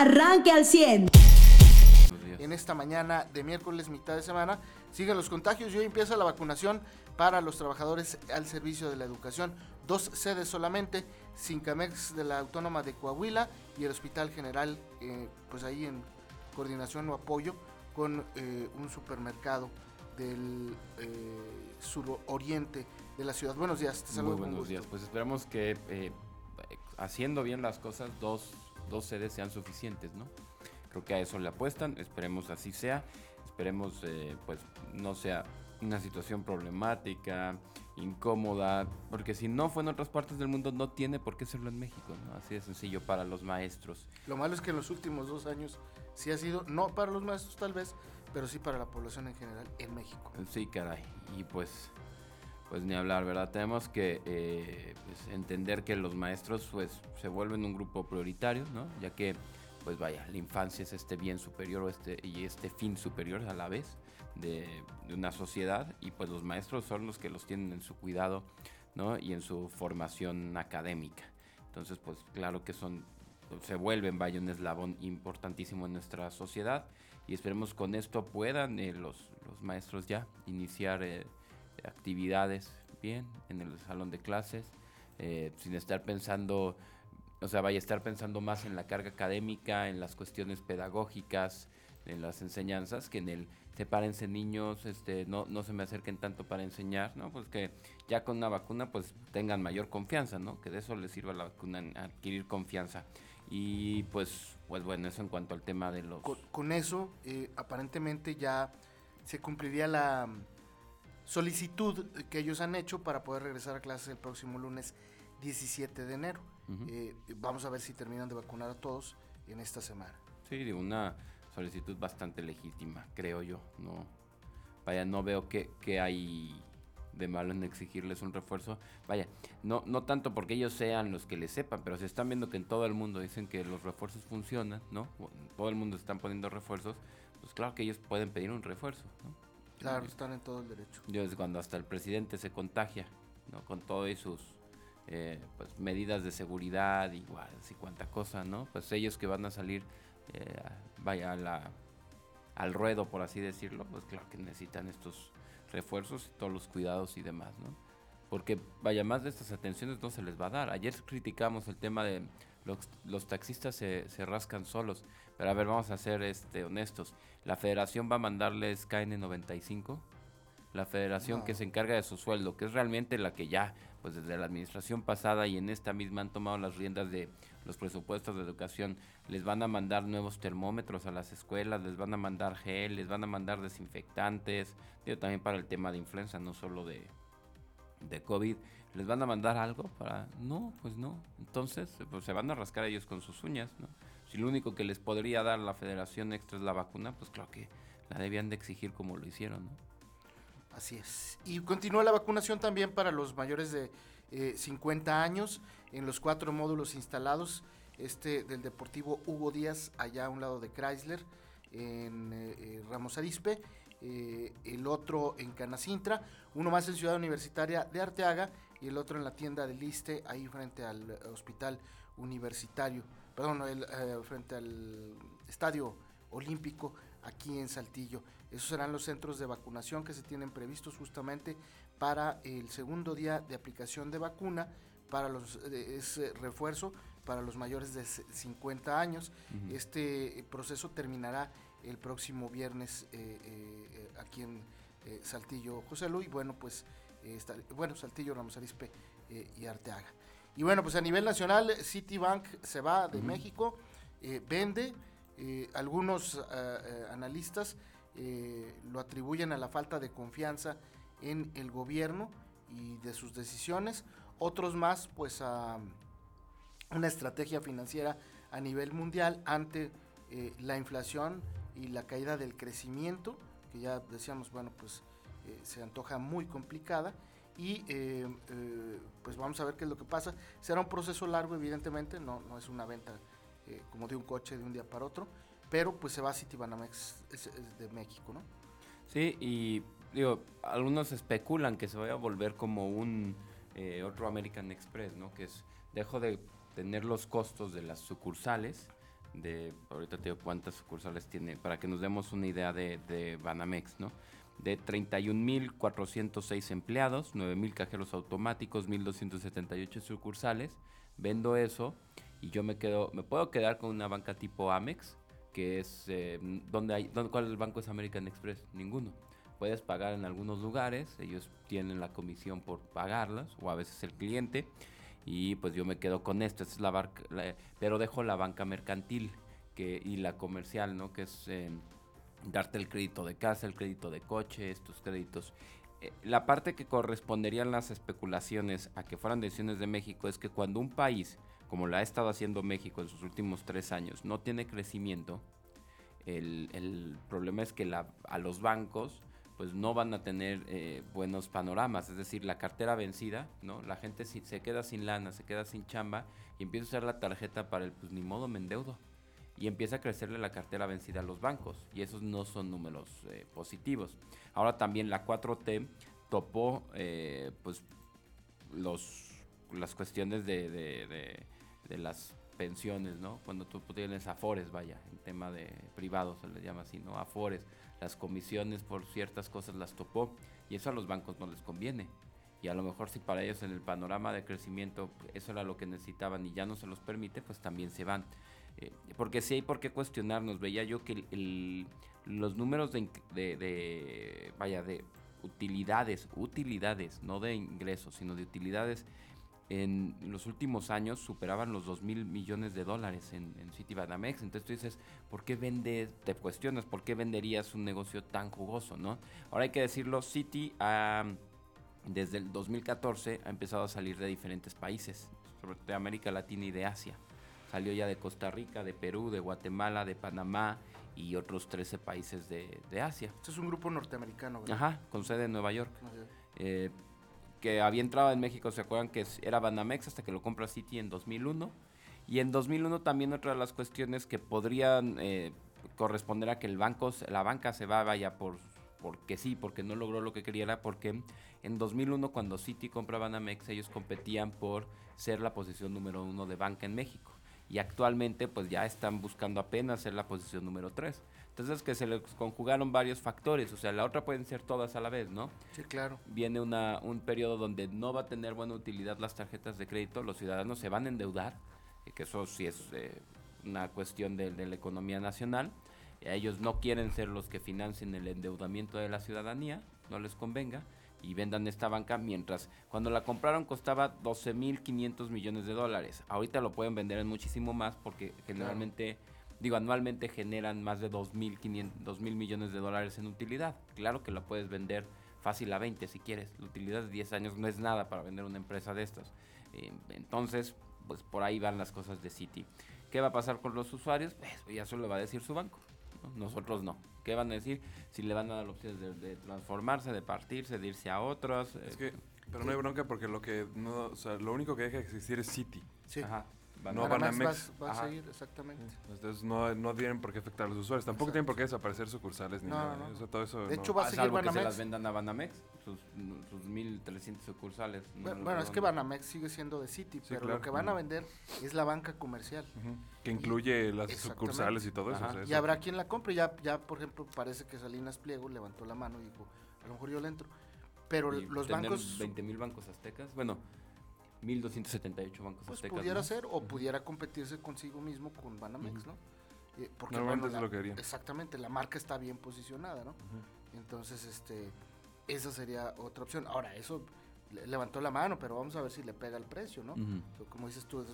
arranque al 100. En esta mañana de miércoles, mitad de semana, siguen los contagios y hoy empieza la vacunación para los trabajadores al servicio de la educación. Dos sedes solamente, Sincamex de la Autónoma de Coahuila y el Hospital General, eh, pues ahí en coordinación o apoyo con eh, un supermercado del eh, suroriente de la ciudad. Buenos días, te saludo. Muy buenos días, pues esperamos que eh, haciendo bien las cosas, dos, dos sedes sean suficientes, ¿no? Creo que a eso le apuestan, esperemos así sea, esperemos pues no sea una situación problemática, incómoda, porque si no fue en otras partes del mundo no tiene por qué serlo en México, ¿no? Así de sencillo para los maestros. Lo malo es que en los últimos dos años sí ha sido, no para los maestros tal vez, pero sí para la población en general en México. Sí, caray. Y pues, pues ni hablar, ¿verdad? Tenemos que eh, pues, entender que los maestros pues se vuelven un grupo prioritario, ¿no? Ya que, pues vaya, la infancia es este bien superior este, y este fin superior a la vez de, una sociedad y pues los maestros son los que los tienen en su cuidado, ¿no? Y en su formación académica. Entonces, pues claro que son se vuelven vaya un eslabón importantísimo en nuestra sociedad y esperemos con esto puedan eh, los, los, maestros ya iniciar eh, actividades bien en el salón de clases eh, sin estar pensando o sea vaya a estar pensando más en la carga académica en las cuestiones pedagógicas en las enseñanzas que en el sepárense niños, este, no, no se me acerquen tanto para enseñar, ¿no? Pues que ya con una vacuna pues tengan mayor confianza, ¿no? Que de eso les sirva la vacuna, adquirir confianza. Y pues, pues bueno, eso en cuanto al tema de los... Con, eso, eh, aparentemente ya se cumpliría la solicitud que ellos han hecho para poder regresar a clases el próximo lunes 17 de enero. Eh, vamos a ver si terminan de vacunar a todos en esta semana. Sí, de una solicitud bastante legítima, creo yo. No, vaya, no veo que, que hay de malo en exigirles un refuerzo. Vaya, no, no tanto porque ellos sean los que les sepan, pero se están viendo que en todo el mundo dicen que los refuerzos funcionan, ¿no? Todo el mundo están poniendo refuerzos, pues claro que ellos pueden pedir un refuerzo, ¿no? Claro, están en todo el derecho. Es cuando hasta el presidente se contagia, ¿no? Con todas sus eh, pues, medidas de seguridad, igual, así cuánta cosa, ¿no? Pues ellos que van a salir, eh, vaya, a la, al ruedo, por así decirlo, pues claro que necesitan estos refuerzos y todos los cuidados y demás, ¿no? Porque vaya, más de estas atenciones no se les va a dar. Ayer criticamos el tema de los, los taxistas se, se, rascan solos, pero a ver, vamos a ser este, honestos. La federación va a mandarles KN95, la federación que se encarga de su sueldo, que es realmente la que ya, pues desde la administración pasada y en esta misma han tomado las riendas de los presupuestos de educación, les van a mandar nuevos termómetros a las escuelas, les van a mandar gel, les van a mandar desinfectantes, digo, también para el tema de influenza, no solo de, de COVID, ¿les van a mandar algo para...? No, pues no. Entonces, pues se van a rascar ellos con sus uñas, ¿no? Si lo único que les podría dar la federación extra es la vacuna, pues claro que la debían de exigir como lo hicieron. Así es. Y continúa la vacunación también para los mayores de 50 eh, años en los cuatro módulos instalados. Este del Deportivo Hugo Díaz, allá a un lado de Chrysler, en eh, eh, Ramos Arispe. el otro en Canacintra, uno más en Ciudad Universitaria de Arteaga y el otro en la tienda del Liste, ahí frente al Hospital Universitario, perdón, frente al Estadio Olímpico aquí en Saltillo. Esos serán los centros de vacunación que se tienen previstos justamente para el segundo día de aplicación de vacuna, para los ese refuerzo para los mayores de 50 años. Este proceso terminará el próximo viernes eh, eh, aquí en eh, Saltillo, José Luis, bueno, pues bueno, Saltillo, Ramos Arispe y Arteaga. Y bueno, pues a nivel nacional, Citibank se va de México, vende, algunos analistas lo atribuyen a la falta de confianza en el gobierno y de sus decisiones, otros más pues a una estrategia financiera a nivel mundial ante eh, la inflación y la caída del crecimiento, que ya decíamos, bueno, pues eh, se antoja muy complicada y eh, pues vamos a ver qué es lo que pasa. Será un proceso largo, evidentemente, no, no es una venta como de un coche de un día para otro, pero pues se va a Citibanamex de México, ¿no? Sí, y digo, algunos especulan que se vaya a volver como un eh, otro American Express, ¿no? Que es, dejo de tener los costos de las sucursales, de, ahorita te digo cuántas sucursales tiene, para que nos demos una idea de, de Banamex, ¿no? De 31.406 empleados, 9.000 cajeros automáticos, 1.278 sucursales. Vendo eso y yo me quedo, me puedo quedar con una banca tipo Amex, que es, eh, donde hay, donde, ¿cuál es el banco es American Express? Ninguno. Puedes pagar en algunos lugares, ellos tienen la comisión por pagarlas, o a veces el cliente, y pues yo me quedo con esto, es la, barca, pero dejo la banca mercantil que, y la comercial, ¿no? Que es eh, darte el crédito de casa, el crédito de coche, estos créditos. Eh, la parte que corresponderían las especulaciones a que fueran decisiones de México es que cuando un país como la ha estado haciendo México en sus últimos tres años, no tiene crecimiento, el, problema es que a los bancos pues no van a tener eh, buenos panoramas, es decir, la cartera vencida, ¿no? La gente se queda sin lana, se queda sin chamba y empieza a usar la tarjeta para el pues ni modo me endeudo y empieza a crecerle la cartera vencida a los bancos y esos no son números eh, positivos. Ahora también la 4T topó eh, pues los las cuestiones de de las pensiones, ¿no? Cuando tú tienes afores, vaya, en tema de privados se les llama así, ¿no? Afores, las comisiones por ciertas cosas las topó y eso a los bancos no les conviene. Y a lo mejor si para ellos en el panorama de crecimiento eso era lo que necesitaban y ya no se los permite, pues también se van. Eh, porque si hay por qué cuestionarnos, veía yo que los números de, de, vaya, de utilidades, utilidades, no de ingresos, sino de utilidades en los últimos años superaban los 2 mil millones de dólares en, en Citibanamex. Entonces tú dices, ¿por qué vende? Te cuestionas, ¿por qué venderías un negocio tan jugoso? ¿no? Ahora hay que decirlo, Citi desde el 2014 ha empezado a salir de diferentes países, sobre todo de América Latina y de Asia. Salió ya de Costa Rica, de Perú, de Guatemala, de Panamá y otros 13 países de, Asia. Este es un grupo norteamericano, ¿verdad? Ajá, con sede en Nueva York. Eh, que había entrado en México, ¿se acuerdan que era Banamex hasta que lo compra City en 2001? Y en 2001 también otra de las cuestiones que podrían eh, corresponder a que el banco, la banca se va, vaya por porque sí, porque no logró lo que quería, era porque en 2001 cuando City compra Banamex ellos competían por ser la posición número uno de banca en México y actualmente pues ya están buscando apenas ser la posición número tres. Entonces que se les conjugaron varios factores, o sea, la otra pueden ser todas a la vez, ¿no? Sí, claro. Viene una, un periodo donde no va a tener buena utilidad las tarjetas de crédito, los ciudadanos se van a endeudar, eh, que eso sí es eh, una cuestión de, de, la economía nacional. Ellos no quieren ser los que financien el endeudamiento de la ciudadanía, no les convenga, y vendan esta banca mientras cuando la compraron costaba 12.500 millones de dólares. Ahorita lo pueden vender en muchísimo más porque generalmente digo, anualmente generan más de 2.000 mil millones de dólares en utilidad. Claro que la puedes vender fácil a 20 si quieres. La utilidad de 10 años no es nada para vender una empresa de estas. Eh, entonces, pues por ahí van las cosas de Citi. ¿Qué va a pasar con los usuarios? Pues ya eso lo va a decir su banco. Nosotros no. ¿Qué van a decir? Si le van a dar opciones de, transformarse, de partirse, de irse a otros. Es eh, que, pero no hay bronca porque lo que no, o sea, lo único que deja de existir es Citi. Sí. Ajá no Banamex. Va, a seguir, exactamente. Entonces no, no tienen por qué afectar a los usuarios. Tampoco tienen por qué desaparecer sucursales ni nada. ¿eh? todo eso de hecho, va a seguir Banamex. que se las vendan a Banamex, sus, sus 1.300 sucursales. bueno, es que Banamex sigue siendo de City, pero lo que van a vender es la banca comercial. Que incluye las sucursales y todo eso, Y habrá quien la compre. Ya, ya, por ejemplo, parece que Salinas Pliego levantó la mano y dijo, a lo mejor yo le entro. Pero los bancos... 20 mil bancos aztecas. Bueno, 1278 bancos pues aztecas. Pudiera ser, o pudiera competirse consigo mismo con Banamex, ¿no? Eh, porque Normalmente es lo que harían. Exactamente, la marca está bien posicionada, ¿no? Entonces, este, esa sería otra opción. Ahora, eso levantó la mano, pero vamos a ver si le pega el precio, ¿no? Como dices tú,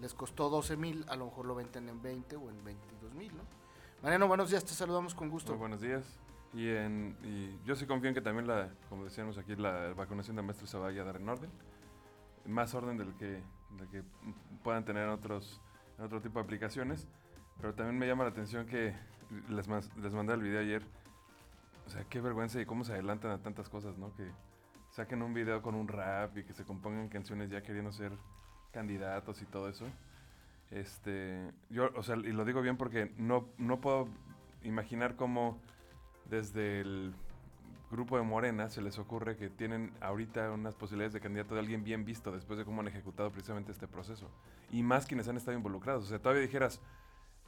les costó 12 mil, a lo mejor lo venden en 20 o en 22 mil, ¿no? Mariano, buenos días, te saludamos con gusto. Muy buenos días. Y, en, y yo sí confío en que también, la, como decíamos aquí, la vacunación de maestros se vaya a dar en orden más orden del que, que puedan tener otros, otro tipo de aplicaciones. Pero también me llama la atención que les, les mandé el video ayer. O sea, qué vergüenza y cómo se adelantan a tantas cosas, ¿no? Que saquen un video con un rap y que se compongan canciones ya queriendo ser candidatos y todo eso. Este, yo, o sea, y lo digo bien porque no, no puedo imaginar cómo desde el grupo de Morena se les ocurre que tienen ahorita unas posibilidades de candidato de alguien bien visto después de cómo han ejecutado precisamente este proceso. Y más quienes han estado involucrados. O sea, todavía dijeras,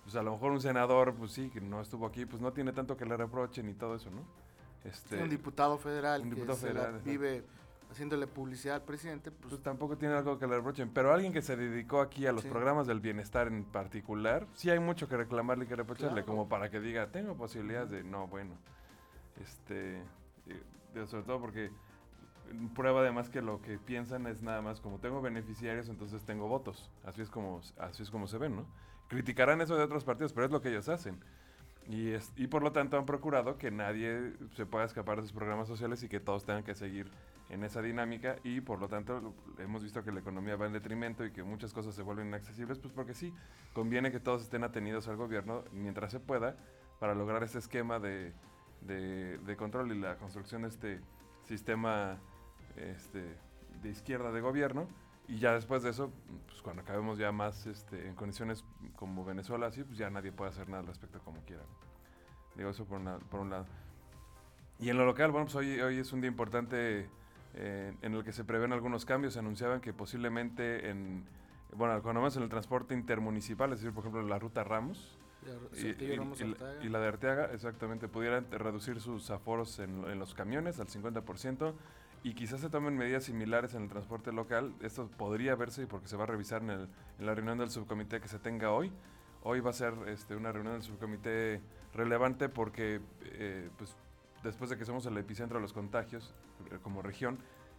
pues a lo mejor un senador, pues sí, que no estuvo aquí, pues no tiene tanto que le reprochen y todo eso, ¿no? Este, un diputado federal un diputado que federal, vive haciéndole publicidad al presidente, pues, pues, tampoco tiene algo que le reprochen. Pero alguien que se dedicó aquí a los programas del bienestar en particular, sí hay mucho que reclamarle y que reprocharle, como para que diga, tengo posibilidades de, no, bueno, este, eh, sobre todo porque prueba además que lo que piensan es nada más como tengo beneficiarios, entonces tengo votos. Así es como, así es como se ven, ¿no? Criticarán eso de otros partidos, pero es lo que ellos hacen. Y, es, y por lo tanto han procurado que nadie se pueda escapar de sus programas sociales y que todos tengan que seguir en esa dinámica y por lo tanto hemos visto que la economía va en detrimento y que muchas cosas se vuelven inaccesibles, pues porque sí, conviene que todos estén atenidos al gobierno mientras se pueda para lograr ese esquema de, de, control y la construcción de este sistema este, de izquierda de gobierno. Y ya después de eso, pues cuando acabemos ya más este, en condiciones como Venezuela, así, pues ya nadie puede hacer nada al respecto como quiera. Digo eso por, por un lado. Y en lo local, bueno, pues hoy, hoy es un día importante eh, en el que se prevén algunos cambios. Se anunciaban que posiblemente en, bueno, cuando más en el transporte intermunicipal, es decir, por ejemplo, la ruta Ramos, y, la de Arteaga, exactamente, pudieran reducir sus aforos en, en, los camiones al 50% y quizás se tomen medidas similares en el transporte local. Esto podría verse porque se va a revisar en, el, en la reunión del subcomité que se tenga hoy. Hoy va a ser este, una reunión del subcomité relevante porque eh, pues, después de que somos el epicentro de los contagios eh, como región,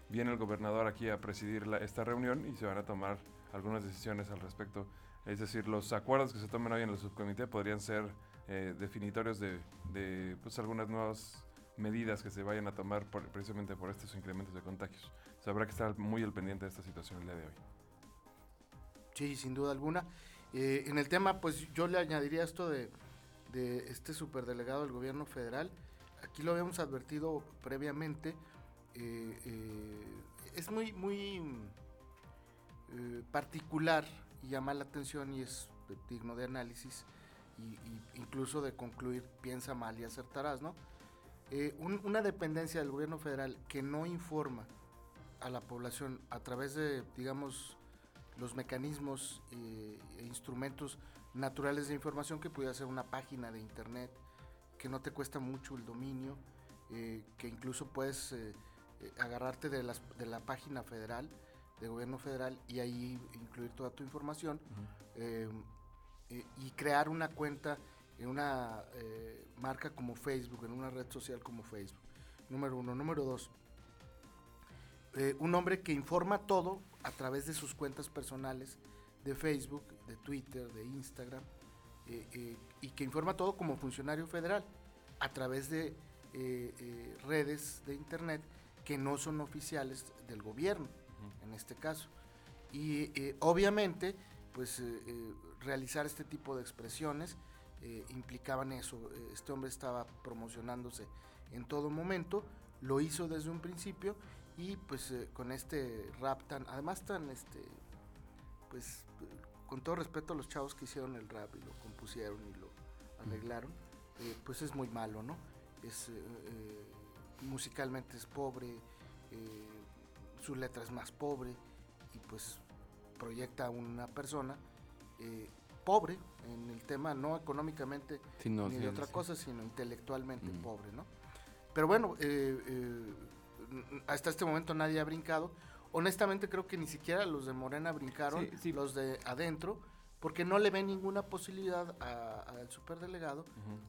viene el gobernador aquí a presidir esta reunión y se van a tomar algunas decisiones al respecto. Es decir, los acuerdos que se tomen hoy en el subcomité podrían ser eh, definitorios de, de pues, algunas nuevas medidas que se vayan a tomar precisamente por estos incrementos de contagios. O habrá que estar muy al pendiente de esta situación el día de hoy. Sí, sin duda alguna. Eh, en el tema, pues yo le añadiría esto de, de este superdelegado del gobierno federal. Aquí lo habíamos advertido previamente. Eh, es muy, muy particular y llama la atención y es digno de análisis y, incluso de concluir piensa mal y acertarás, ¿no? Eh, una dependencia del gobierno federal que no informa a la población a través de, digamos, los mecanismos eh, e instrumentos naturales de información que pudiera ser una página de internet, que no te cuesta mucho el dominio, eh, que incluso puedes agarrarte de, de, la página federal, de gobierno federal, y ahí incluir toda tu información, y crear una cuenta en una eh, marca como Facebook, en una red social como Facebook. Número uno. Número dos. Eh, un hombre que informa todo a través de sus cuentas personales de Facebook, de Twitter, de Instagram, eh, y que informa todo como funcionario federal a través de redes de Internet que no son oficiales del gobierno, en este caso. Y obviamente, pues realizar este tipo de expresiones eh, implicaban eso. Este hombre estaba promocionándose en todo momento, lo hizo desde un principio y pues eh, con este rap tan, además tan, este, pues con todo respeto a los chavos que hicieron el rap y lo compusieron y lo arreglaron, eh, pues es muy malo, ¿no? Es, musicalmente es pobre, su letra es más pobre y pues proyecta a una persona pobre en el tema, no económicamente ni de otra cosa, sino intelectualmente pobre, ¿no? Pero bueno, eh, eh, hasta este momento nadie ha brincado. Honestamente creo que ni siquiera los de Morena brincaron, los de adentro, porque no le ven ninguna posibilidad al superdelegado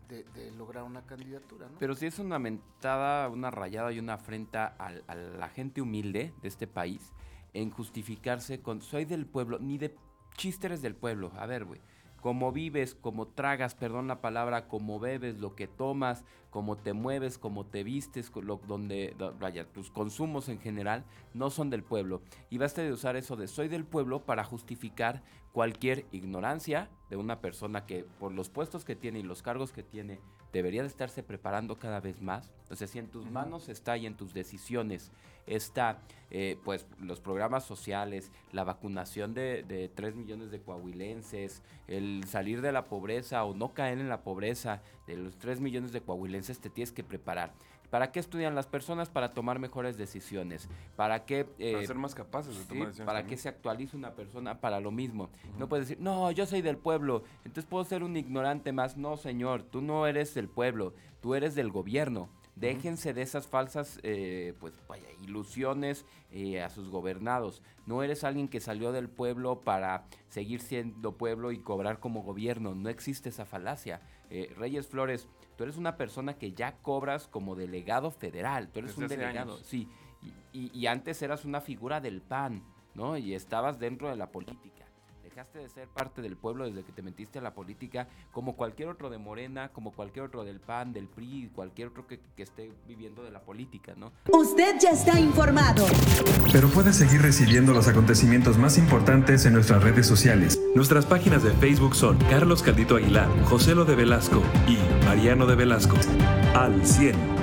de, lograr una candidatura. ¿no? Pero sí es una mentada, una rayada y una afrenta a la gente humilde de este país en justificarse con soy del pueblo, ni de chistes del pueblo. A ver, güey. Cómo vives, cómo tragas, perdón la palabra, cómo bebes, lo que tomas, cómo te mueves, cómo te vistes, lo, donde, vaya, tus consumos en general no son del pueblo. Y basta de usar eso de soy del pueblo para justificar cualquier ignorancia de una persona que por los puestos que tiene y los cargos que tiene debería de estarse preparando cada vez más. Entonces, si en tus manos está y en tus decisiones está, eh, pues, los programas sociales, la vacunación de, de 3 millones de coahuilenses, el salir de la pobreza o no caer en la pobreza de los 3 millones de coahuilenses, te tienes que preparar. ¿Para qué estudian las personas? Para tomar mejores decisiones. ¿Para qué... para eh, ser más capaces de tomar decisiones. Para que se actualice una persona para lo mismo. No puedes decir, no, yo soy del pueblo, entonces puedo ser un ignorante más. No, señor, tú no eres del pueblo, tú eres del gobierno. Déjense de esas falsas eh, pues, vaya, ilusiones eh, a sus gobernados. No eres alguien que salió del pueblo para seguir siendo pueblo y cobrar como gobierno. No existe esa falacia. Eh, Reyes Flores, tú eres una persona que ya cobras como delegado federal. Tú eres un delegado. Sí. Y, y antes eras una figura del PAN, ¿no? Y estabas dentro de la política dejaste de ser parte del pueblo desde que te metiste a la política, como cualquier otro de Morena, como cualquier otro del PAN, del PRI, cualquier otro que, que esté viviendo de la política, ¿no? Usted ya está informado. Pero puede seguir recibiendo los acontecimientos más importantes en nuestras redes sociales. Nuestras páginas de Facebook son Carlos Caldito Aguilar, José Lo de Velasco y Mariano de Velasco. Al 100.